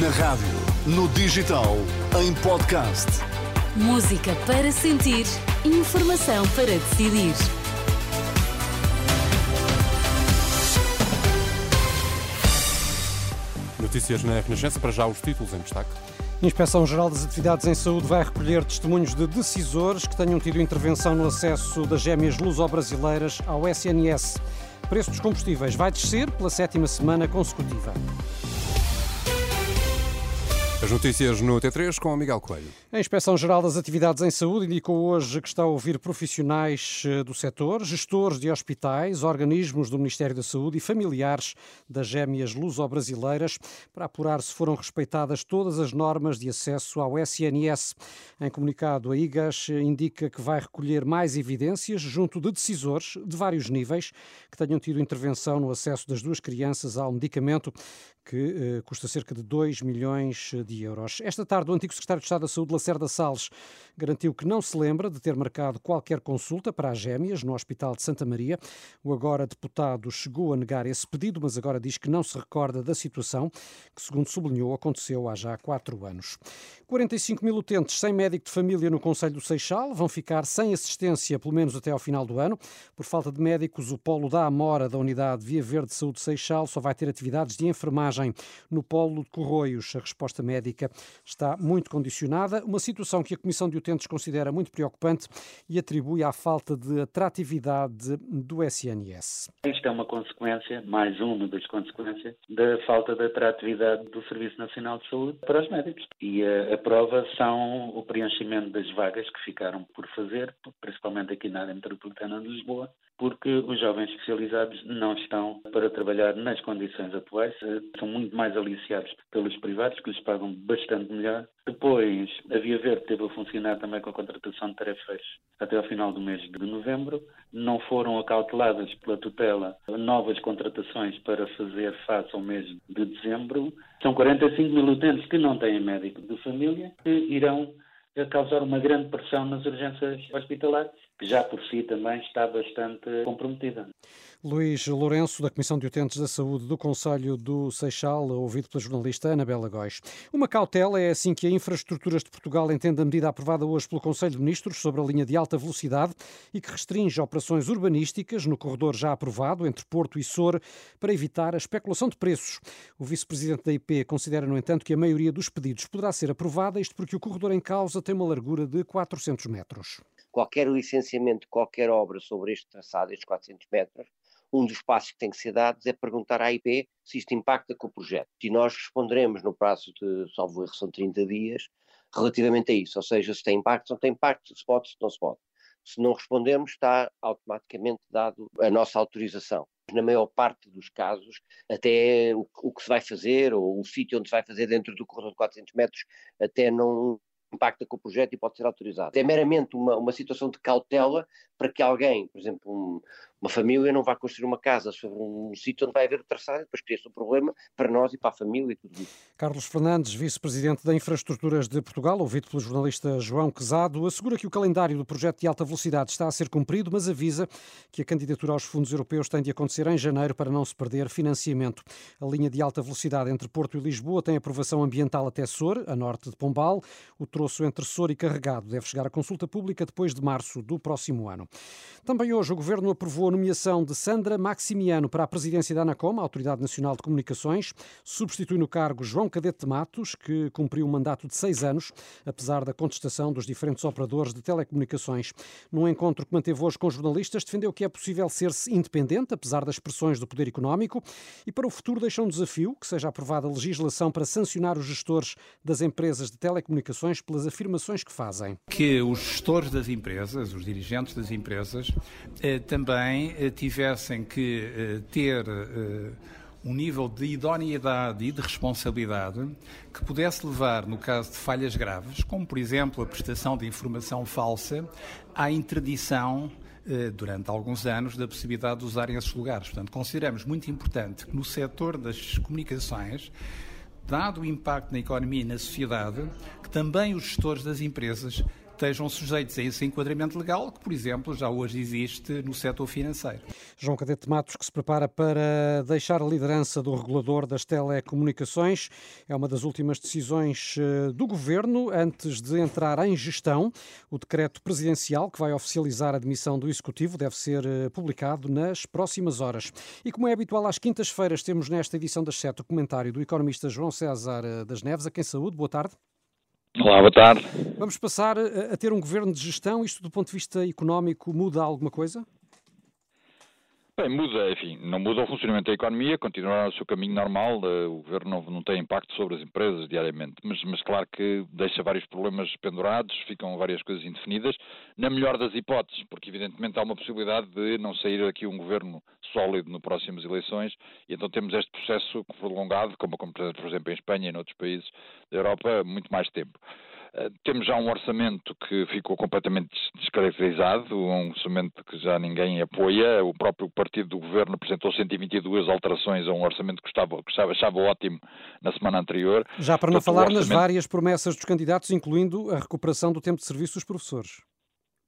Na rádio, no digital, em podcast. Música para sentir, informação para decidir. Notícias na Renascença, para já os títulos em destaque. A Inspeção-Geral das Atividades em Saúde vai recolher testemunhos de decisores que tenham tido intervenção no acesso das gêmeas luso-brasileiras ao SNS. Preço dos combustíveis vai descer pela sétima semana consecutiva. As notícias no T3 com o Miguel Coelho. A Inspeção-Geral das Atividades em Saúde indicou hoje que está a ouvir profissionais eh, do setor, gestores de hospitais, organismos do Ministério da Saúde e familiares das gêmeas luso-brasileiras para apurar se foram respeitadas todas as normas de acesso ao SNS. Em comunicado, a IGAS indica que vai recolher mais evidências junto de decisores de vários níveis que tenham tido intervenção no acesso das duas crianças ao medicamento que eh, custa cerca de 2 milhões de euros. Esta tarde, o antigo secretário de Estado da Saúde, Lacerda Salles, garantiu que não se lembra de ter marcado qualquer consulta para as gêmeas no Hospital de Santa Maria. O agora deputado chegou a negar esse pedido, mas agora diz que não se recorda da situação, que, segundo sublinhou, aconteceu há já quatro anos. 45 mil utentes sem médico de família no Conselho do Seixal vão ficar sem assistência pelo menos até ao final do ano. Por falta de médicos, o polo da Amora da Unidade Via Verde de Saúde Seixal só vai ter atividades de enfermagem. No polo de Corroios, a resposta médica está muito condicionada, uma situação que a Comissão de Utentes considera muito preocupante e atribui à falta de atratividade do SNS. Isto é uma consequência, mais uma das consequências, da falta de atratividade do Serviço Nacional de Saúde para os médicos. E a, a prova são o preenchimento das vagas que ficaram por fazer, principalmente aqui na área metropolitana de Lisboa, porque os jovens especializados não estão para trabalhar nas condições atuais, eh, são muito mais aliciados pelos privados, que lhes pagam bastante melhor. Depois, a Via Verde teve a funcionar também com a contratação de tarefas até ao final do mês de novembro. Não foram acauteladas pela tutela novas contratações para fazer face ao mês de dezembro. São 45 mil utentes que não têm médico de família, que irão causar uma grande pressão nas urgências hospitalares que já por si também está bastante comprometida. Luís Lourenço, da Comissão de Utentes da Saúde do Conselho do Seixal, ouvido pela jornalista Anabela Góis. Uma cautela é assim que a Infraestruturas de Portugal entende a medida aprovada hoje pelo Conselho de Ministros sobre a linha de alta velocidade e que restringe operações urbanísticas no corredor já aprovado entre Porto e Sor para evitar a especulação de preços. O vice-presidente da IP considera, no entanto, que a maioria dos pedidos poderá ser aprovada, isto porque o corredor em causa tem uma largura de 400 metros qualquer licenciamento, qualquer obra sobre este traçado, estes 400 metros, um dos passos que tem que ser dados é perguntar à IP se isto impacta com o projeto. E nós responderemos no prazo de, salvo erro, são 30 dias, relativamente a isso, ou seja, se tem impacto, se não tem impacto, se pode, se não se pode. Se não respondermos, está automaticamente dado a nossa autorização. Na maior parte dos casos, até o, o que se vai fazer, ou o sítio onde se vai fazer dentro do corredor de 400 metros, até não impacta com o projeto e pode ser autorizado. É meramente uma, uma situação de cautela para que alguém, por exemplo, um, uma família não vá construir uma casa sobre um sítio onde vai haver o traçado depois cria-se um problema para nós e para a família e tudo isso. Carlos Fernandes, vice-presidente da Infraestruturas de Portugal, ouvido pelo jornalista João Quezado, assegura que o calendário do projeto de alta velocidade está a ser cumprido, mas avisa que a candidatura aos fundos europeus tem de acontecer em janeiro para não se perder financiamento. A linha de alta velocidade entre Porto e Lisboa tem aprovação ambiental até Sor, a norte de Pombal. O troço entre Sor e Carregado deve chegar à consulta pública depois de março do próximo ano. Também hoje o Governo aprovou nomeação de Sandra Maximiano para a presidência da ANACOM, a Autoridade Nacional de Comunicações. Substitui no cargo João Cadete Matos, que cumpriu um mandato de seis anos, apesar da contestação dos diferentes operadores de telecomunicações. Num encontro que manteve hoje com jornalistas, defendeu que é possível ser-se independente, apesar das pressões do poder económico, e para o futuro deixa um desafio que seja aprovada legislação para sancionar os gestores das empresas de telecomunicações pelas afirmações que fazem. Que os gestores das empresas, os dirigentes das empresas, eh, eh, tivessem que eh, ter um nível de idoneidade e de responsabilidade que pudesse levar, no caso de falhas graves, como por exemplo a prestação de informação falsa, à interdição durante alguns anos da possibilidade de usarem esses lugares. Portanto, consideramos muito importante que no setor das comunicações, dado o impacto na economia e na sociedade, que também os gestores das empresas estejam sujeitos a esse enquadramento legal que, por exemplo, já hoje existe no setor financeiro. João Cadete Matos, que se prepara para deixar a liderança do regulador das telecomunicações, é uma das últimas decisões eh, do governo antes de entrar em gestão. O decreto presidencial que vai oficializar a demissão do executivo deve ser eh, publicado nas próximas horas. E como é habitual às quintas-feiras, temos nesta edição das sete o comentário do economista João César eh, das Neves. A quem saúde, boa tarde. Olá, boa tarde. Vamos passar a ter um governo de gestão. Isto, do ponto de vista económico, muda alguma coisa? Bem, muda, enfim, não muda o funcionamento da economia, continuará o seu caminho normal, eh, o governo não, não tem impacto sobre as empresas diariamente, mas, mas claro que deixa vários problemas pendurados, ficam várias coisas indefinidas, na melhor das hipóteses, porque evidentemente há uma possibilidade de não sair aqui um governo sólido nas próximas eleições, e então temos este processo prolongado, como, como por exemplo em Espanha e noutros países da Europa, muito mais tempo. Eh, temos já um orçamento que ficou completamente descaracterizado, um orçamento que já ninguém apoia. O próprio partido do governo apresentou 122 alterações a um orçamento que, estava, que achava ótimo na semana anterior. Já para não Portanto, falar orçamento... nas várias promessas dos candidatos, incluindo a recuperação do tempo de serviço dos professores.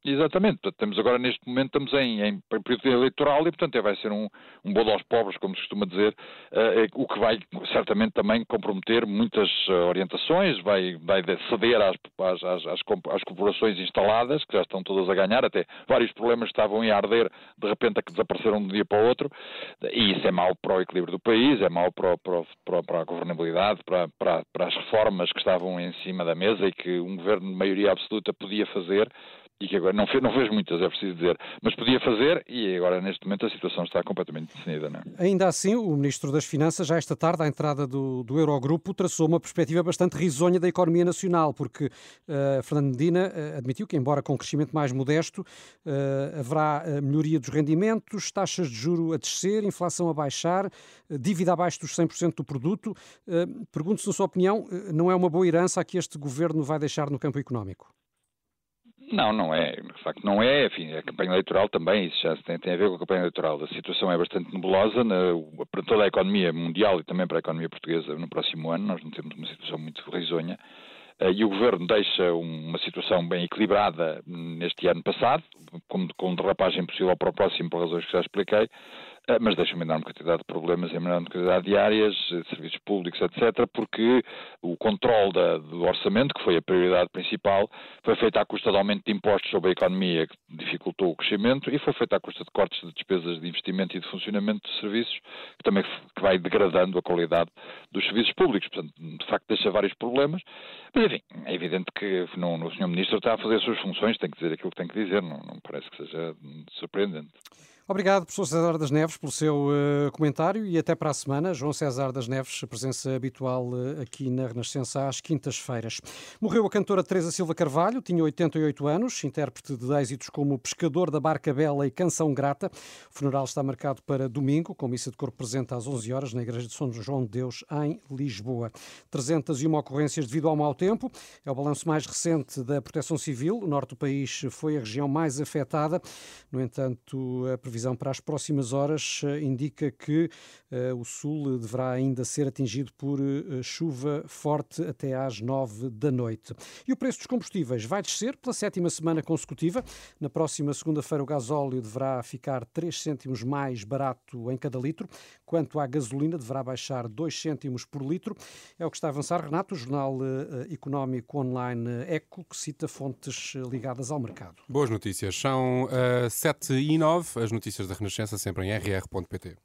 Exatamente, portanto, temos agora neste momento, estamos em, em período eleitoral e, portanto, vai ser um, um bolo aos pobres, como se costuma dizer, uh, o que vai certamente também comprometer muitas uh, orientações, vai, vai ceder às, às, às, às, corporações instaladas, que já estão todas a ganhar, até vários problemas estavam a arder, de repente, a que desapareceram de um dia para o outro, e isso é mau para o equilíbrio do país, é mau para, para, para a governabilidade, para, para, para as reformas que estavam em cima da mesa e que um governo de maioria absoluta podia fazer, e que agora não fez, não fez muitas, é preciso dizer, mas podia fazer e agora neste momento a situação está completamente definida. Não é? Ainda assim, o Ministro das Finanças, já esta tarde, à entrada do, do Eurogrupo, traçou uma perspectiva bastante risonha da economia nacional, porque uh, Fernando Medina uh, admitiu que, embora com um crescimento mais modesto, uh, haverá melhoria dos rendimentos, taxas de juro a descer, inflação a baixar, dívida abaixo dos 100% do produto. Pergunto-se, na sua opinião, não é uma boa herança a que este governo vai deixar no campo económico? Não, não é. De facto, não é. Enfim, a campanha eleitoral também, isso já tem, tem a ver com a campanha eleitoral. A situação é bastante nebulosa na, para toda a economia mundial e também para a economia portuguesa no próximo ano. Nós não temos uma situação muito risonha. Uh, e o governo deixa uma situação bem equilibrada neste ano passado, com, com derrapagem possível para o próximo, por razões que já expliquei. Ah, mas deixa uma enorme quantidade de problemas em enorme quantidade de áreas, serviços públicos, etc., porque o controle da, do orçamento, que foi a prioridade principal, foi feito à custa de aumento de impostos sobre a economia, que dificultou o crescimento, e foi feito à custa de cortes de despesas de investimento e de funcionamento de serviços, que também que vai degradando a qualidade dos serviços públicos. Portanto, de facto, deixa vários problemas. Mas, enfim, é evidente que não, o Sr. Ministro está a fazer as suas funções, tem que dizer aquilo que tem que dizer, não, não parece que seja surpreendente. Obrigado, professor César das Neves, pelo seu uh, comentário e até para a semana. João César das Neves, presença habitual uh, aqui na Renascença às quintas-feiras. Morreu a cantora Teresa Silva Carvalho, tinha 88 anos, intérprete de êxitos como Pescador da Barca Bela e Canção Grata. O funeral está marcado para domingo, com missa de corpo presente às 11 horas na Igreja de São João de Deus, em Lisboa. 301 ocorrências devido ao mau tempo. É o balanço mais recente da Proteção Civil. O norte do país foi a região mais afetada. No entanto, a previsão para as próximas horas eh, indica que uh, o sul deverá ainda ser atingido por uh, chuva forte até às nove da noite. E o preço dos combustíveis vai descer pela sétima semana consecutiva. Na próxima segunda-feira, o gasóleo deverá ficar 3 cêntimos mais barato em cada litro, quanto à gasolina, deverá baixar 2 cêntimos por litro. É o que está a avançar, Renato, o jornal económico online Eco, que cita fontes ligadas ao mercado. Boas notícias. São uh, 7 e 9 as notícias da Renascença, sempre em rr.pt.